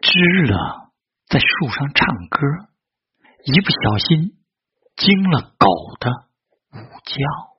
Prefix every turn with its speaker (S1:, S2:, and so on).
S1: 知了在树上唱歌，一不小心惊了狗的午觉。